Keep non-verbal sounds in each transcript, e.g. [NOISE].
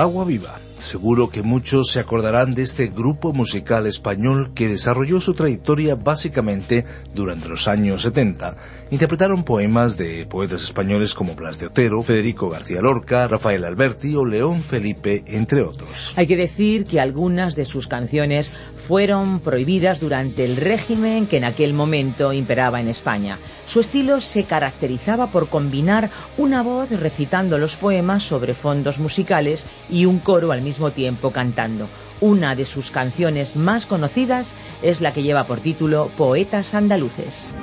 Agua Viva. Seguro que muchos se acordarán de este grupo musical español que desarrolló su trayectoria básicamente durante los años 70. Interpretaron poemas de poetas españoles como Blas de Otero, Federico García Lorca, Rafael Alberti o León Felipe, entre otros. Hay que decir que algunas de sus canciones fueron prohibidas durante el régimen que en aquel momento imperaba en España. Su estilo se caracterizaba por combinar una voz recitando los poemas sobre fondos musicales y un coro al mismo tiempo cantando. Una de sus canciones más conocidas es la que lleva por título Poetas Andaluces.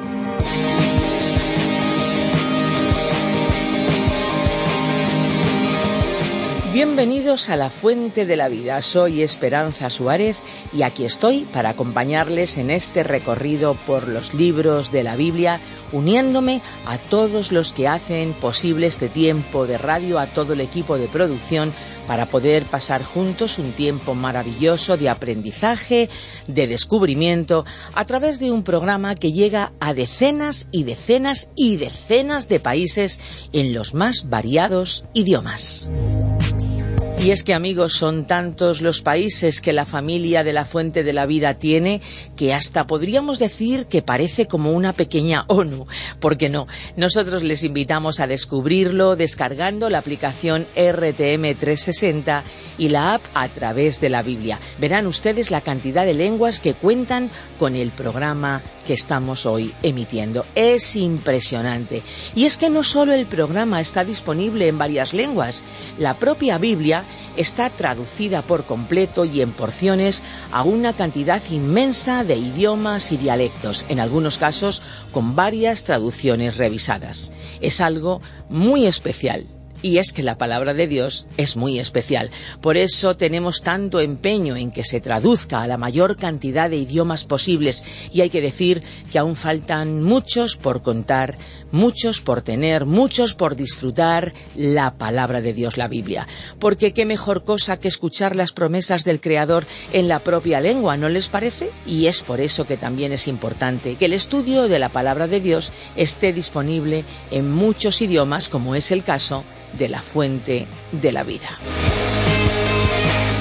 Bienvenidos a la Fuente de la Vida. Soy Esperanza Suárez y aquí estoy para acompañarles en este recorrido por los libros de la Biblia, uniéndome a todos los que hacen posible este tiempo de radio, a todo el equipo de producción, para poder pasar juntos un tiempo maravilloso de aprendizaje, de descubrimiento, a través de un programa que llega a decenas y decenas y decenas de países en los más variados idiomas. Y es que amigos, son tantos los países que la familia de la Fuente de la Vida tiene que hasta podríamos decir que parece como una pequeña [LAUGHS] ONU. ¿Por qué no? Nosotros les invitamos a descubrirlo descargando la aplicación RTM 360 y la app a través de la Biblia. Verán ustedes la cantidad de lenguas que cuentan con el programa que estamos hoy emitiendo. Es impresionante. Y es que no solo el programa está disponible en varias lenguas, la propia Biblia está traducida por completo y en porciones a una cantidad inmensa de idiomas y dialectos, en algunos casos con varias traducciones revisadas. Es algo muy especial y es que la palabra de Dios es muy especial. Por eso tenemos tanto empeño en que se traduzca a la mayor cantidad de idiomas posibles. Y hay que decir que aún faltan muchos por contar, muchos por tener, muchos por disfrutar la palabra de Dios, la Biblia. Porque qué mejor cosa que escuchar las promesas del Creador en la propia lengua, ¿no les parece? Y es por eso que también es importante que el estudio de la palabra de Dios esté disponible en muchos idiomas, como es el caso de la fuente de la vida.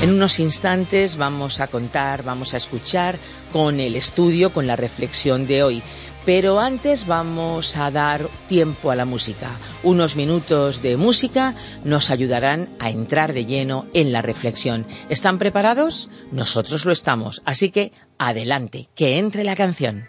En unos instantes vamos a contar, vamos a escuchar con el estudio, con la reflexión de hoy. Pero antes vamos a dar tiempo a la música. Unos minutos de música nos ayudarán a entrar de lleno en la reflexión. ¿Están preparados? Nosotros lo estamos. Así que adelante, que entre la canción.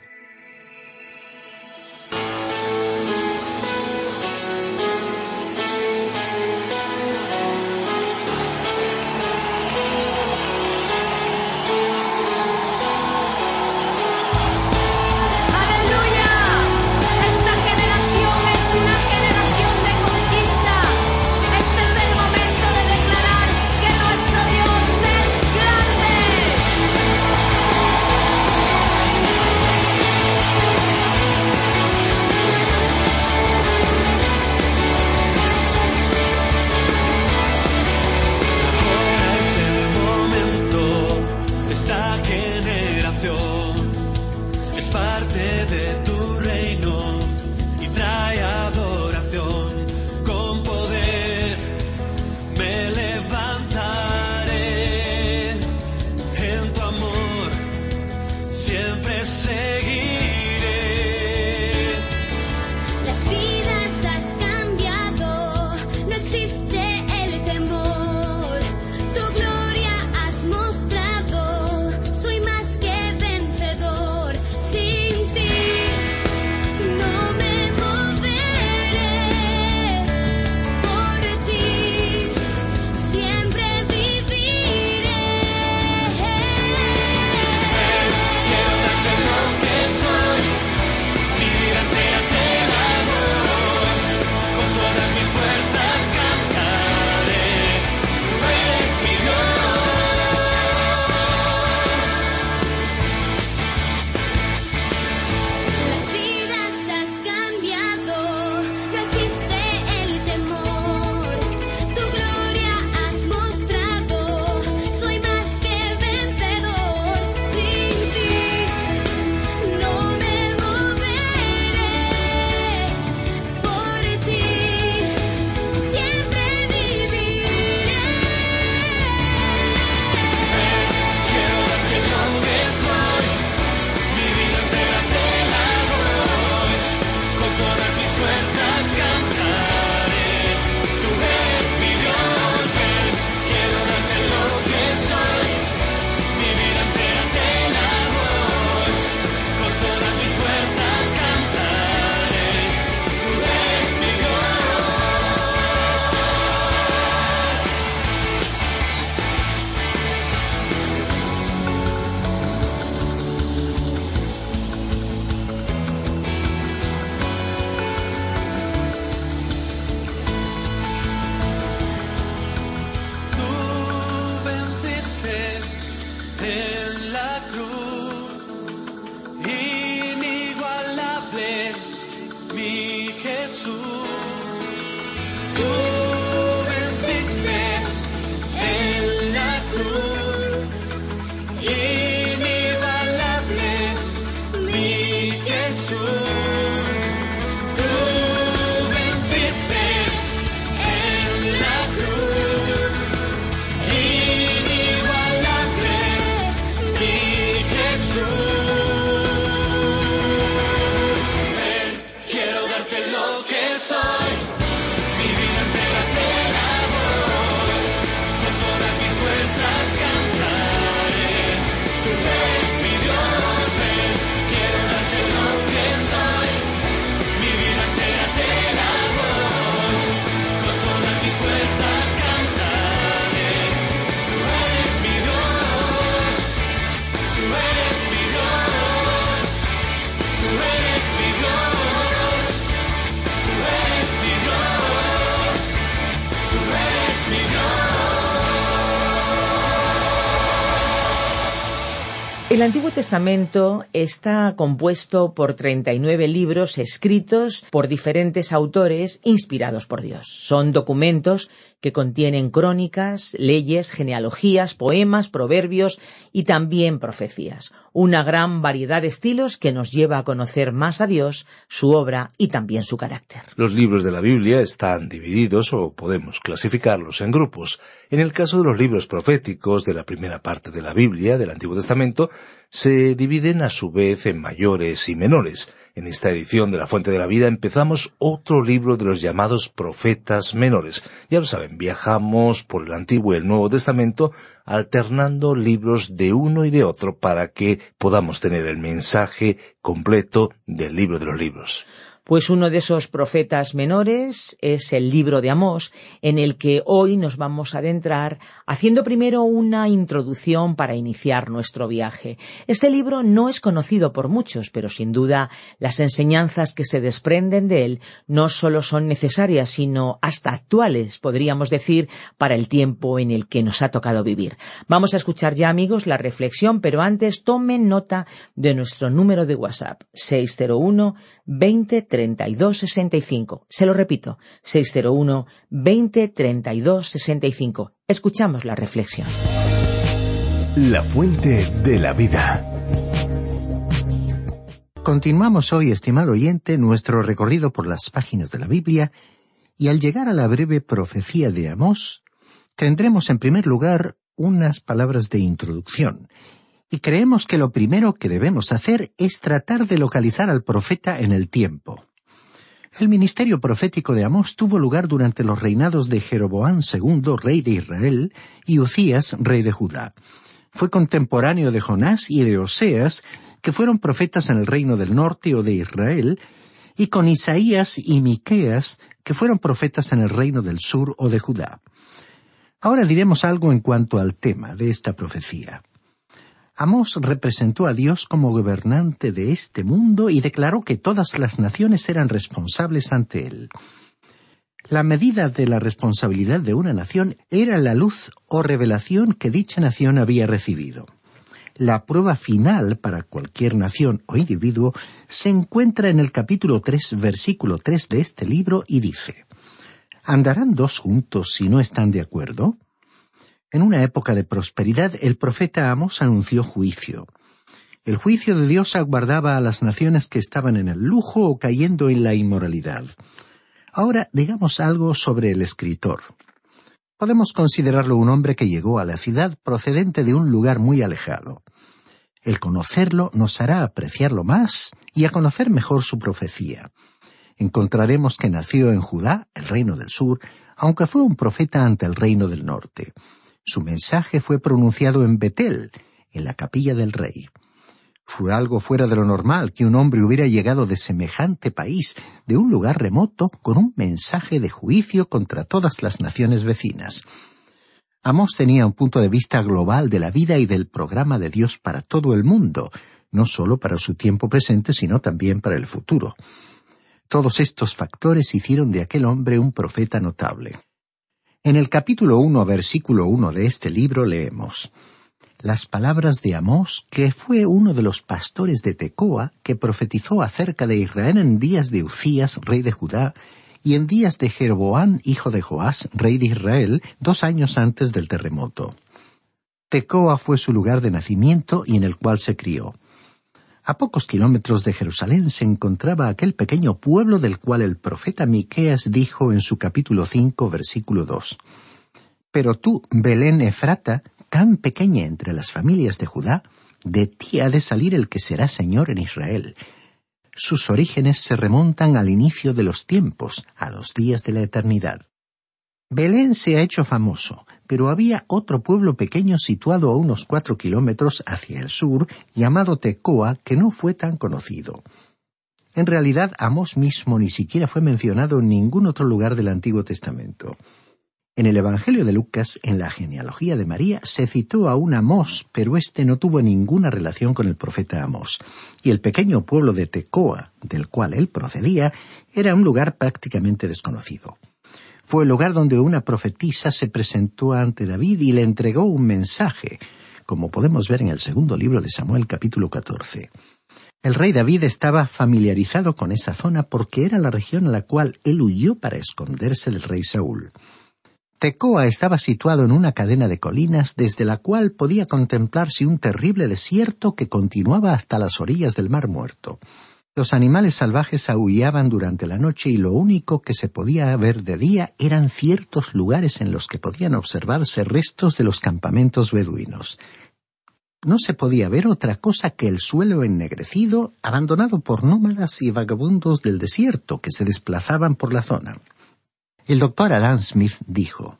El Antiguo Testamento está compuesto por 39 libros escritos por diferentes autores inspirados por Dios. Son documentos que contienen crónicas, leyes, genealogías, poemas, proverbios y también profecías. Una gran variedad de estilos que nos lleva a conocer más a Dios, su obra y también su carácter. Los libros de la Biblia están divididos o podemos clasificarlos en grupos. En el caso de los libros proféticos de la primera parte de la Biblia, del Antiguo Testamento, se dividen a su vez en mayores y menores. En esta edición de La Fuente de la Vida empezamos otro libro de los llamados profetas menores. Ya lo saben, viajamos por el Antiguo y el Nuevo Testamento alternando libros de uno y de otro para que podamos tener el mensaje completo del libro de los libros. Pues uno de esos profetas menores es el libro de Amós, en el que hoy nos vamos a adentrar haciendo primero una introducción para iniciar nuestro viaje. Este libro no es conocido por muchos, pero sin duda las enseñanzas que se desprenden de él no solo son necesarias, sino hasta actuales, podríamos decir, para el tiempo en el que nos ha tocado vivir. Vamos a escuchar ya, amigos, la reflexión, pero antes tomen nota de nuestro número de WhatsApp, 601 20 32 65. Se lo repito, 601 20 32 65. Escuchamos la reflexión. La fuente de la vida. Continuamos hoy, estimado oyente, nuestro recorrido por las páginas de la Biblia y al llegar a la breve profecía de Amós, tendremos en primer lugar unas palabras de introducción y creemos que lo primero que debemos hacer es tratar de localizar al profeta en el tiempo. El ministerio profético de Amós tuvo lugar durante los reinados de Jeroboán II, rey de Israel, y Ucías, rey de Judá. Fue contemporáneo de Jonás y de Oseas, que fueron profetas en el reino del norte o de Israel, y con Isaías y Miqueas, que fueron profetas en el reino del sur o de Judá. Ahora diremos algo en cuanto al tema de esta profecía. Amós representó a Dios como gobernante de este mundo y declaró que todas las naciones eran responsables ante él. La medida de la responsabilidad de una nación era la luz o revelación que dicha nación había recibido. La prueba final para cualquier nación o individuo se encuentra en el capítulo 3, versículo 3 de este libro y dice, ¿Andarán dos juntos si no están de acuerdo? En una época de prosperidad, el profeta Amos anunció juicio. El juicio de Dios aguardaba a las naciones que estaban en el lujo o cayendo en la inmoralidad. Ahora digamos algo sobre el escritor. Podemos considerarlo un hombre que llegó a la ciudad procedente de un lugar muy alejado. El conocerlo nos hará apreciarlo más y a conocer mejor su profecía. Encontraremos que nació en Judá, el reino del sur, aunque fue un profeta ante el reino del norte. Su mensaje fue pronunciado en Betel, en la capilla del rey. Fue algo fuera de lo normal que un hombre hubiera llegado de semejante país, de un lugar remoto, con un mensaje de juicio contra todas las naciones vecinas. Amos tenía un punto de vista global de la vida y del programa de Dios para todo el mundo, no solo para su tiempo presente, sino también para el futuro. Todos estos factores hicieron de aquel hombre un profeta notable. En el capítulo 1, versículo 1 de este libro leemos las palabras de Amós, que fue uno de los pastores de Tecoa, que profetizó acerca de Israel en días de Ucías, rey de Judá, y en días de Jeroboán, hijo de Joás, rey de Israel, dos años antes del terremoto. Tecoa fue su lugar de nacimiento y en el cual se crió. A pocos kilómetros de Jerusalén se encontraba aquel pequeño pueblo del cual el profeta Miqueas dijo en su capítulo cinco, versículo dos. Pero tú, Belén Efrata, tan pequeña entre las familias de Judá, de ti ha de salir el que será Señor en Israel. Sus orígenes se remontan al inicio de los tiempos, a los días de la eternidad. Belén se ha hecho famoso, pero había otro pueblo pequeño situado a unos cuatro kilómetros hacia el sur, llamado Tecoa, que no fue tan conocido. En realidad, Amós mismo ni siquiera fue mencionado en ningún otro lugar del Antiguo Testamento. En el Evangelio de Lucas, en la genealogía de María, se citó a un Amós, pero éste no tuvo ninguna relación con el profeta Amós. Y el pequeño pueblo de Tecoa, del cual él procedía, era un lugar prácticamente desconocido. Fue el lugar donde una profetisa se presentó ante David y le entregó un mensaje. como podemos ver en el segundo libro de Samuel capítulo 14. El rey David estaba familiarizado con esa zona porque era la región a la cual él huyó para esconderse del rey Saúl. Tecoa estaba situado en una cadena de colinas desde la cual podía contemplarse un terrible desierto que continuaba hasta las orillas del Mar Muerto. Los animales salvajes aullaban durante la noche y lo único que se podía ver de día eran ciertos lugares en los que podían observarse restos de los campamentos beduinos. No se podía ver otra cosa que el suelo ennegrecido, abandonado por nómadas y vagabundos del desierto que se desplazaban por la zona. El doctor Adam Smith dijo,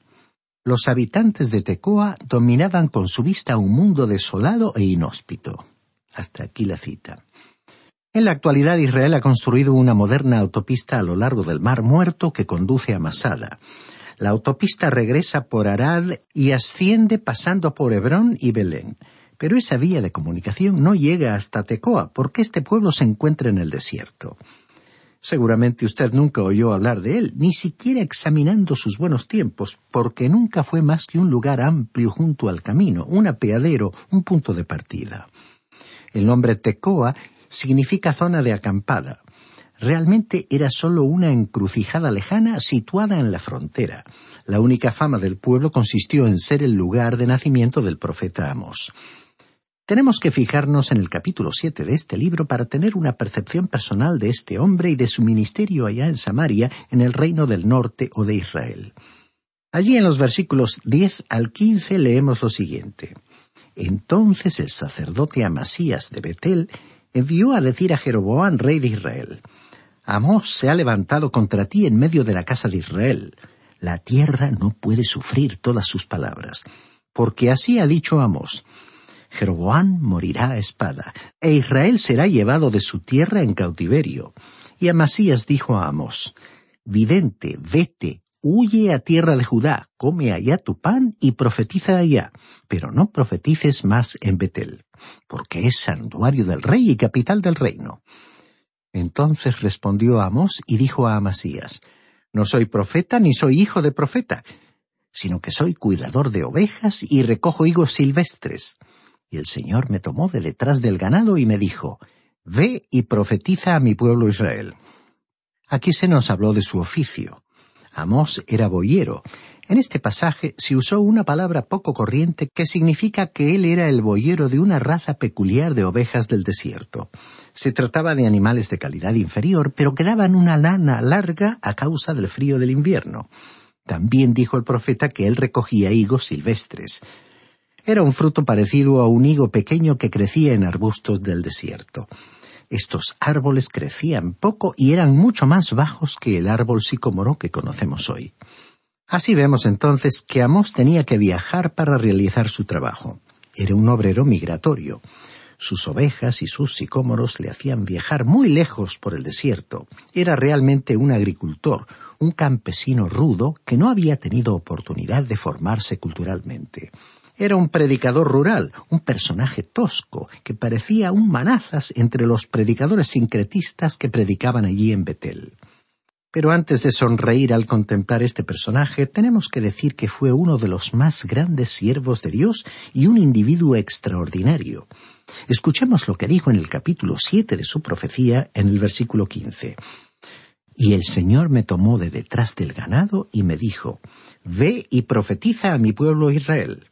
Los habitantes de Tecoa dominaban con su vista un mundo desolado e inhóspito. Hasta aquí la cita. En la actualidad Israel ha construido una moderna autopista a lo largo del Mar Muerto que conduce a Masada. La autopista regresa por Arad y asciende pasando por Hebrón y Belén. Pero esa vía de comunicación no llega hasta Tecoa porque este pueblo se encuentra en el desierto. Seguramente usted nunca oyó hablar de él, ni siquiera examinando sus buenos tiempos, porque nunca fue más que un lugar amplio junto al camino, un apeadero, un punto de partida. El nombre Tecoa significa zona de acampada. Realmente era solo una encrucijada lejana situada en la frontera. La única fama del pueblo consistió en ser el lugar de nacimiento del profeta Amos. Tenemos que fijarnos en el capítulo siete de este libro para tener una percepción personal de este hombre y de su ministerio allá en Samaria, en el reino del norte o de Israel. Allí en los versículos diez al quince leemos lo siguiente. Entonces el sacerdote Amasías de Betel envió a decir a Jeroboam, rey de Israel, Amós se ha levantado contra ti en medio de la casa de Israel. La tierra no puede sufrir todas sus palabras. Porque así ha dicho Amós, Jeroboam morirá a espada, e Israel será llevado de su tierra en cautiverio. Y Amasías dijo a Amos, Vidente, vete, huye a tierra de Judá, come allá tu pan y profetiza allá, pero no profetices más en Betel, porque es santuario del rey y capital del reino. Entonces respondió Amos y dijo a Amasías, No soy profeta ni soy hijo de profeta, sino que soy cuidador de ovejas y recojo higos silvestres. Y el Señor me tomó de detrás del ganado y me dijo, Ve y profetiza a mi pueblo Israel. Aquí se nos habló de su oficio. Amós era boyero. En este pasaje se usó una palabra poco corriente que significa que él era el boyero de una raza peculiar de ovejas del desierto. Se trataba de animales de calidad inferior, pero que daban una lana larga a causa del frío del invierno. También dijo el profeta que él recogía higos silvestres. Era un fruto parecido a un higo pequeño que crecía en arbustos del desierto. Estos árboles crecían poco y eran mucho más bajos que el árbol sicómoro que conocemos hoy. Así vemos entonces que Amos tenía que viajar para realizar su trabajo. Era un obrero migratorio. Sus ovejas y sus sicómoros le hacían viajar muy lejos por el desierto. Era realmente un agricultor, un campesino rudo que no había tenido oportunidad de formarse culturalmente. Era un predicador rural, un personaje tosco, que parecía un manazas entre los predicadores sincretistas que predicaban allí en Betel. Pero antes de sonreír al contemplar este personaje, tenemos que decir que fue uno de los más grandes siervos de Dios y un individuo extraordinario. Escuchemos lo que dijo en el capítulo siete de su profecía en el versículo quince. Y el Señor me tomó de detrás del ganado y me dijo, Ve y profetiza a mi pueblo Israel.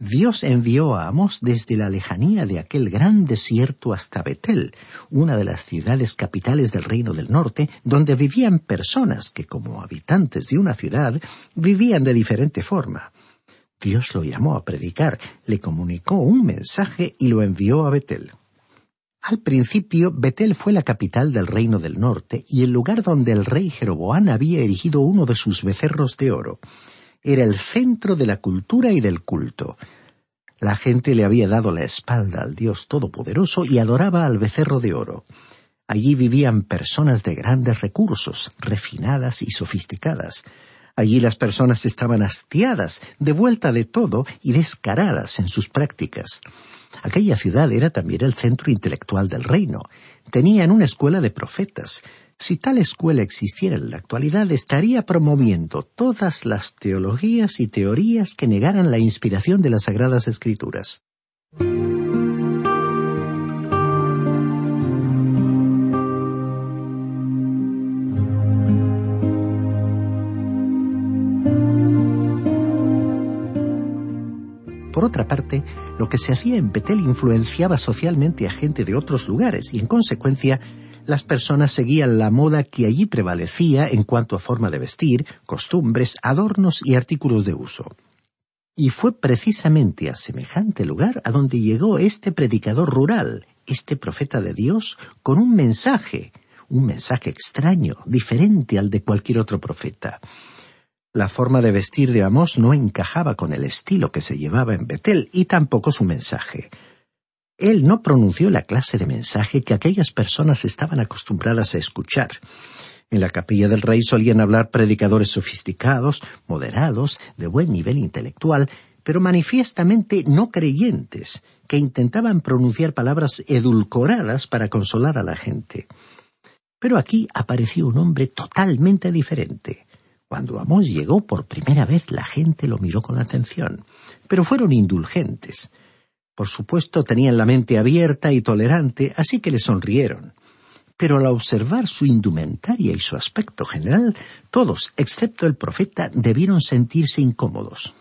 Dios envió a Amos desde la lejanía de aquel gran desierto hasta Betel, una de las ciudades capitales del reino del norte, donde vivían personas que, como habitantes de una ciudad, vivían de diferente forma. Dios lo llamó a predicar, le comunicó un mensaje y lo envió a Betel. Al principio, Betel fue la capital del reino del norte y el lugar donde el rey Jeroboán había erigido uno de sus becerros de oro era el centro de la cultura y del culto. La gente le había dado la espalda al Dios Todopoderoso y adoraba al becerro de oro. Allí vivían personas de grandes recursos, refinadas y sofisticadas. Allí las personas estaban hastiadas, de vuelta de todo y descaradas en sus prácticas. Aquella ciudad era también el centro intelectual del reino. Tenían una escuela de profetas, si tal escuela existiera en la actualidad, estaría promoviendo todas las teologías y teorías que negaran la inspiración de las Sagradas Escrituras. Por otra parte, lo que se hacía en Betel influenciaba socialmente a gente de otros lugares y, en consecuencia, las personas seguían la moda que allí prevalecía en cuanto a forma de vestir, costumbres, adornos y artículos de uso. Y fue precisamente a semejante lugar a donde llegó este predicador rural, este profeta de Dios, con un mensaje, un mensaje extraño, diferente al de cualquier otro profeta. La forma de vestir de Amós no encajaba con el estilo que se llevaba en Betel y tampoco su mensaje. Él no pronunció la clase de mensaje que aquellas personas estaban acostumbradas a escuchar. En la capilla del rey solían hablar predicadores sofisticados, moderados, de buen nivel intelectual, pero manifiestamente no creyentes, que intentaban pronunciar palabras edulcoradas para consolar a la gente. Pero aquí apareció un hombre totalmente diferente. Cuando Amós llegó por primera vez la gente lo miró con atención, pero fueron indulgentes. Por supuesto tenían la mente abierta y tolerante, así que le sonrieron. Pero al observar su indumentaria y su aspecto general, todos, excepto el profeta, debieron sentirse incómodos.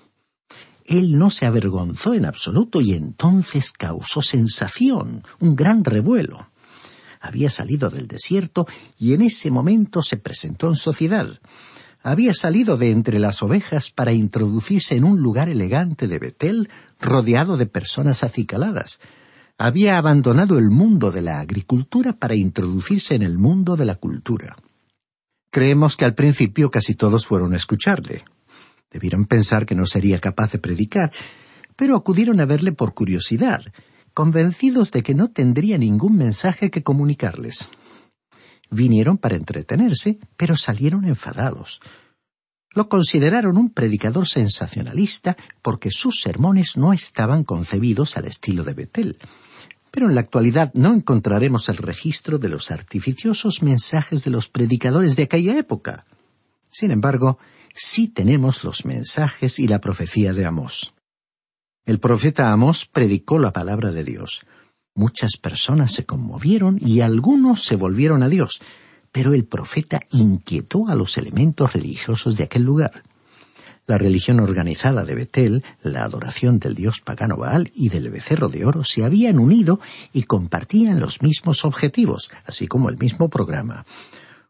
Él no se avergonzó en absoluto y entonces causó sensación, un gran revuelo. Había salido del desierto y en ese momento se presentó en sociedad había salido de entre las ovejas para introducirse en un lugar elegante de Betel, rodeado de personas acicaladas. Había abandonado el mundo de la agricultura para introducirse en el mundo de la cultura. Creemos que al principio casi todos fueron a escucharle. Debieron pensar que no sería capaz de predicar, pero acudieron a verle por curiosidad, convencidos de que no tendría ningún mensaje que comunicarles. Vinieron para entretenerse, pero salieron enfadados. Lo consideraron un predicador sensacionalista porque sus sermones no estaban concebidos al estilo de Betel. Pero en la actualidad no encontraremos el registro de los artificiosos mensajes de los predicadores de aquella época. Sin embargo, sí tenemos los mensajes y la profecía de Amós. El profeta Amós predicó la palabra de Dios. Muchas personas se conmovieron y algunos se volvieron a Dios, pero el profeta inquietó a los elementos religiosos de aquel lugar. La religión organizada de Betel, la adoración del dios pagano Baal y del becerro de oro se habían unido y compartían los mismos objetivos, así como el mismo programa.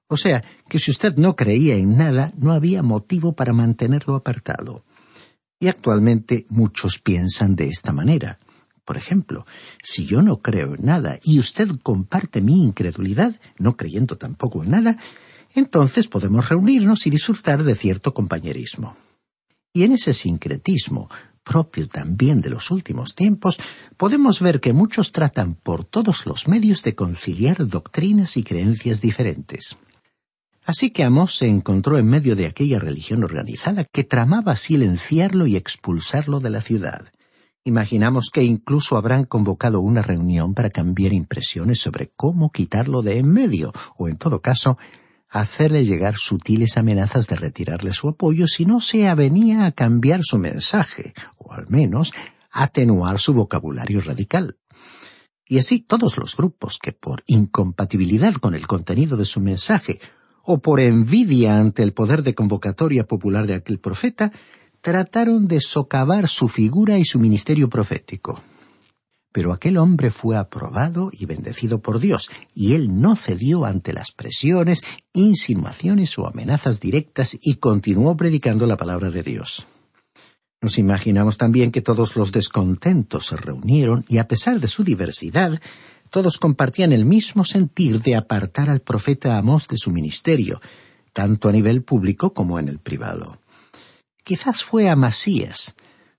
O sea, que si usted no creía en nada, no había motivo para mantenerlo apartado. Y actualmente muchos piensan de esta manera. Por ejemplo, si yo no creo en nada y usted comparte mi incredulidad, no creyendo tampoco en nada, entonces podemos reunirnos y disfrutar de cierto compañerismo. Y en ese sincretismo, propio también de los últimos tiempos, podemos ver que muchos tratan por todos los medios de conciliar doctrinas y creencias diferentes. Así que Amós se encontró en medio de aquella religión organizada que tramaba silenciarlo y expulsarlo de la ciudad. Imaginamos que incluso habrán convocado una reunión para cambiar impresiones sobre cómo quitarlo de en medio, o en todo caso, hacerle llegar sutiles amenazas de retirarle su apoyo si no se avenía a cambiar su mensaje, o al menos atenuar su vocabulario radical. Y así todos los grupos que por incompatibilidad con el contenido de su mensaje o por envidia ante el poder de convocatoria popular de aquel profeta, trataron de socavar su figura y su ministerio profético. Pero aquel hombre fue aprobado y bendecido por Dios, y él no cedió ante las presiones, insinuaciones o amenazas directas y continuó predicando la palabra de Dios. Nos imaginamos también que todos los descontentos se reunieron y a pesar de su diversidad, todos compartían el mismo sentir de apartar al profeta Amós de su ministerio, tanto a nivel público como en el privado. Quizás fue Amasías,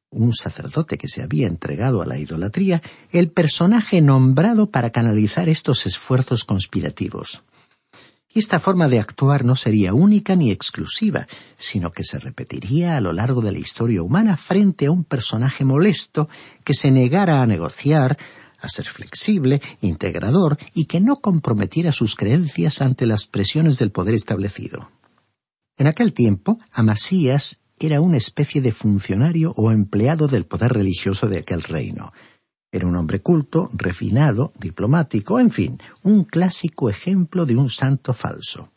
un sacerdote que se había entregado a la idolatría, el personaje nombrado para canalizar estos esfuerzos conspirativos. Y esta forma de actuar no sería única ni exclusiva, sino que se repetiría a lo largo de la historia humana frente a un personaje molesto que se negara a negociar, a ser flexible, integrador y que no comprometiera sus creencias ante las presiones del poder establecido. En aquel tiempo, Amasías era una especie de funcionario o empleado del poder religioso de aquel reino. Era un hombre culto, refinado, diplomático, en fin, un clásico ejemplo de un santo falso.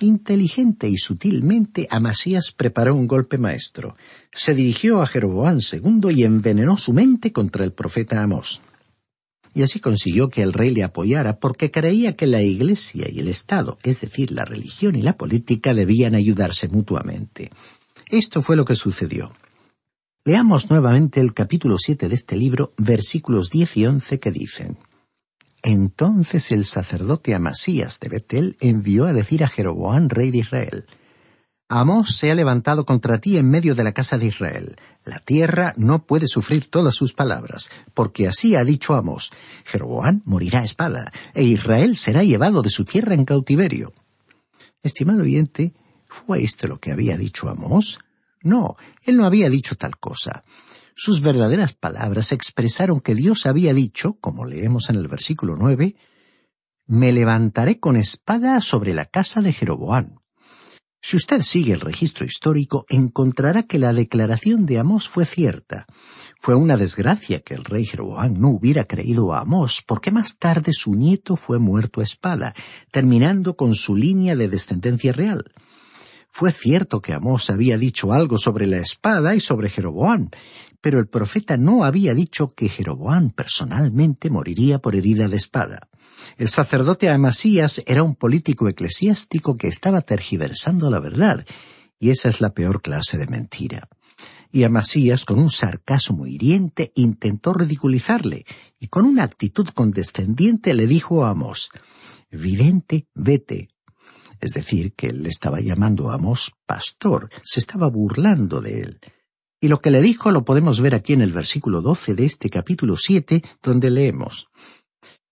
Inteligente y sutilmente, Amasías preparó un golpe maestro. Se dirigió a Jeroboán II y envenenó su mente contra el profeta Amós. Y así consiguió que el rey le apoyara porque creía que la Iglesia y el Estado, es decir, la religión y la política, debían ayudarse mutuamente. Esto fue lo que sucedió. Leamos nuevamente el capítulo siete de este libro, versículos diez y once que dicen entonces el sacerdote Amasías de Betel envió a decir a Jeroboán, rey de Israel, Amós se ha levantado contra ti en medio de la casa de Israel. La tierra no puede sufrir todas sus palabras, porque así ha dicho Amós, Jeroboán morirá a espada, e Israel será llevado de su tierra en cautiverio. Estimado oyente, ¿fue esto lo que había dicho Amós? No, él no había dicho tal cosa. Sus verdaderas palabras expresaron que Dios había dicho, como leemos en el versículo nueve, Me levantaré con espada sobre la casa de Jeroboán. Si usted sigue el registro histórico, encontrará que la declaración de Amós fue cierta. Fue una desgracia que el rey Jeroboán no hubiera creído a Amós, porque más tarde su nieto fue muerto a espada, terminando con su línea de descendencia real. Fue cierto que Amós había dicho algo sobre la espada y sobre Jeroboán, pero el profeta no había dicho que Jeroboán personalmente moriría por herida de espada. El sacerdote Amasías era un político eclesiástico que estaba tergiversando la verdad, y esa es la peor clase de mentira. Y Amasías, con un sarcasmo hiriente, intentó ridiculizarle, y con una actitud condescendiente le dijo a Amós, Vidente, vete, es decir, que él le estaba llamando a Amós pastor, se estaba burlando de él. Y lo que le dijo lo podemos ver aquí en el versículo doce de este capítulo siete, donde leemos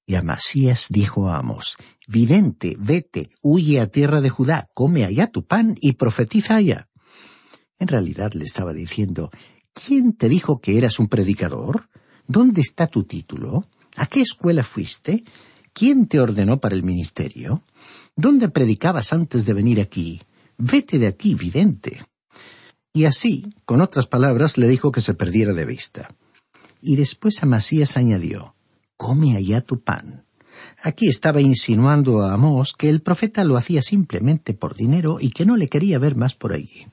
Y Amasías dijo a Amós Vidente, vete, huye a tierra de Judá, come allá tu pan y profetiza allá. En realidad le estaba diciendo ¿Quién te dijo que eras un predicador? ¿Dónde está tu título? ¿A qué escuela fuiste? ¿Quién te ordenó para el ministerio? ¿Dónde predicabas antes de venir aquí? Vete de aquí, vidente. Y así, con otras palabras, le dijo que se perdiera de vista. Y después Amasías añadió, Come allá tu pan. Aquí estaba insinuando a Amós que el profeta lo hacía simplemente por dinero y que no le quería ver más por allí.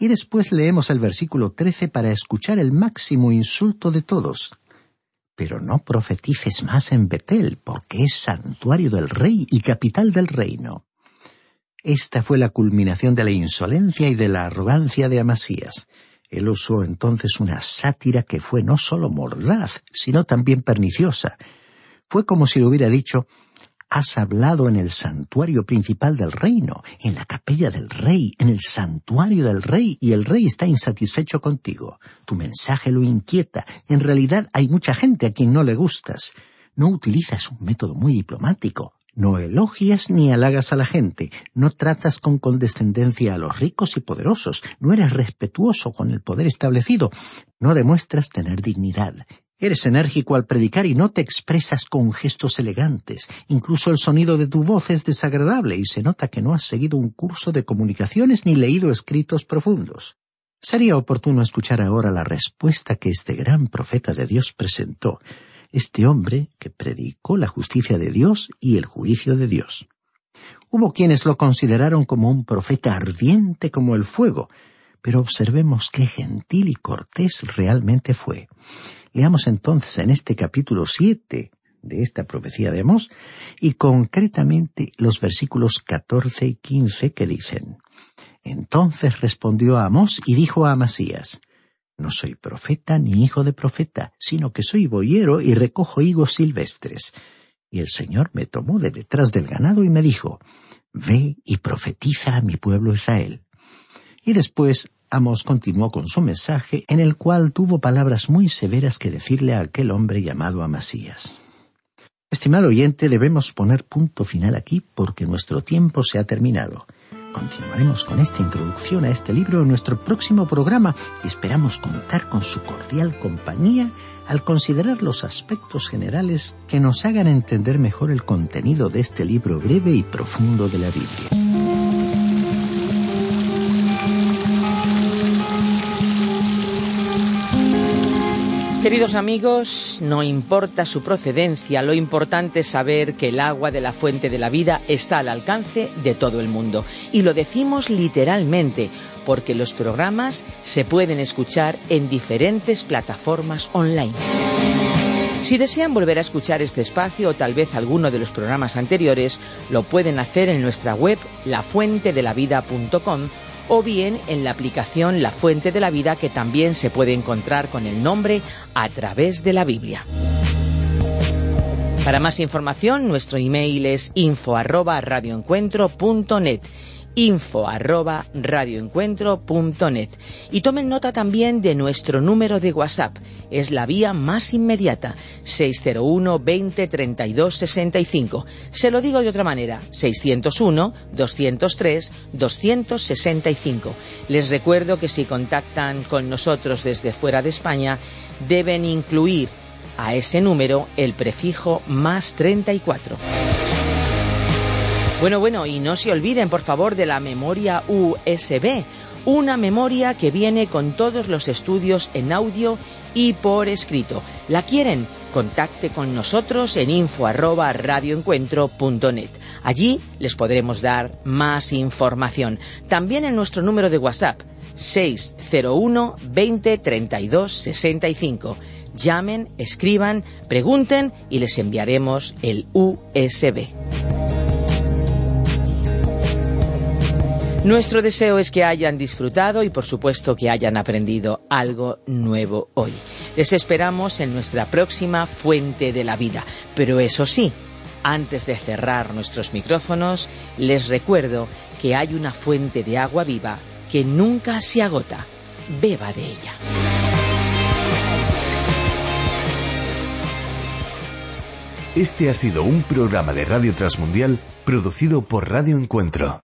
Y después leemos el versículo trece para escuchar el máximo insulto de todos pero no profetices más en Betel, porque es santuario del rey y capital del reino. Esta fue la culminación de la insolencia y de la arrogancia de Amasías. Él usó entonces una sátira que fue no solo mordaz, sino también perniciosa. Fue como si le hubiera dicho Has hablado en el santuario principal del reino, en la capella del rey, en el santuario del rey, y el rey está insatisfecho contigo. Tu mensaje lo inquieta. En realidad hay mucha gente a quien no le gustas. No utilizas un método muy diplomático. No elogias ni halagas a la gente, no tratas con condescendencia a los ricos y poderosos, no eres respetuoso con el poder establecido, no demuestras tener dignidad, Eres enérgico al predicar y no te expresas con gestos elegantes. Incluso el sonido de tu voz es desagradable y se nota que no has seguido un curso de comunicaciones ni leído escritos profundos. Sería oportuno escuchar ahora la respuesta que este gran profeta de Dios presentó, este hombre que predicó la justicia de Dios y el juicio de Dios. Hubo quienes lo consideraron como un profeta ardiente como el fuego, pero observemos qué gentil y cortés realmente fue. Leamos entonces en este capítulo siete de esta profecía de Amós y concretamente los versículos catorce y quince que dicen Entonces respondió a Amós y dijo a Amasías No soy profeta ni hijo de profeta, sino que soy boyero y recojo higos silvestres. Y el Señor me tomó de detrás del ganado y me dijo Ve y profetiza a mi pueblo Israel. Y después Amos continuó con su mensaje, en el cual tuvo palabras muy severas que decirle a aquel hombre llamado Amasías. Estimado oyente, debemos poner punto final aquí porque nuestro tiempo se ha terminado. Continuaremos con esta introducción a este libro en nuestro próximo programa y esperamos contar con su cordial compañía al considerar los aspectos generales que nos hagan entender mejor el contenido de este libro breve y profundo de la Biblia. Queridos amigos, no importa su procedencia, lo importante es saber que el agua de la fuente de la vida está al alcance de todo el mundo. Y lo decimos literalmente, porque los programas se pueden escuchar en diferentes plataformas online. Si desean volver a escuchar este espacio o tal vez alguno de los programas anteriores, lo pueden hacer en nuestra web lafuentedelavida.com o bien en la aplicación La Fuente de la Vida que también se puede encontrar con el nombre a través de la Biblia. Para más información, nuestro email es info arroba radioencuentro.net info arroba y tomen nota también de nuestro número de WhatsApp. Es la vía más inmediata, 601 20 32 65. Se lo digo de otra manera, 601 203 265. Les recuerdo que si contactan con nosotros desde fuera de España, deben incluir a ese número el prefijo más 34. Bueno, bueno, y no se olviden, por favor, de la memoria USB, una memoria que viene con todos los estudios en audio y por escrito. ¿La quieren? Contacte con nosotros en info@radioencuentro.net. Allí les podremos dar más información. También en nuestro número de WhatsApp 601 20 32 65. Llamen, escriban, pregunten y les enviaremos el USB. Nuestro deseo es que hayan disfrutado y por supuesto que hayan aprendido algo nuevo hoy. Les esperamos en nuestra próxima Fuente de la Vida. Pero eso sí, antes de cerrar nuestros micrófonos, les recuerdo que hay una fuente de agua viva que nunca se agota. Beba de ella. Este ha sido un programa de Radio Transmundial producido por Radio Encuentro.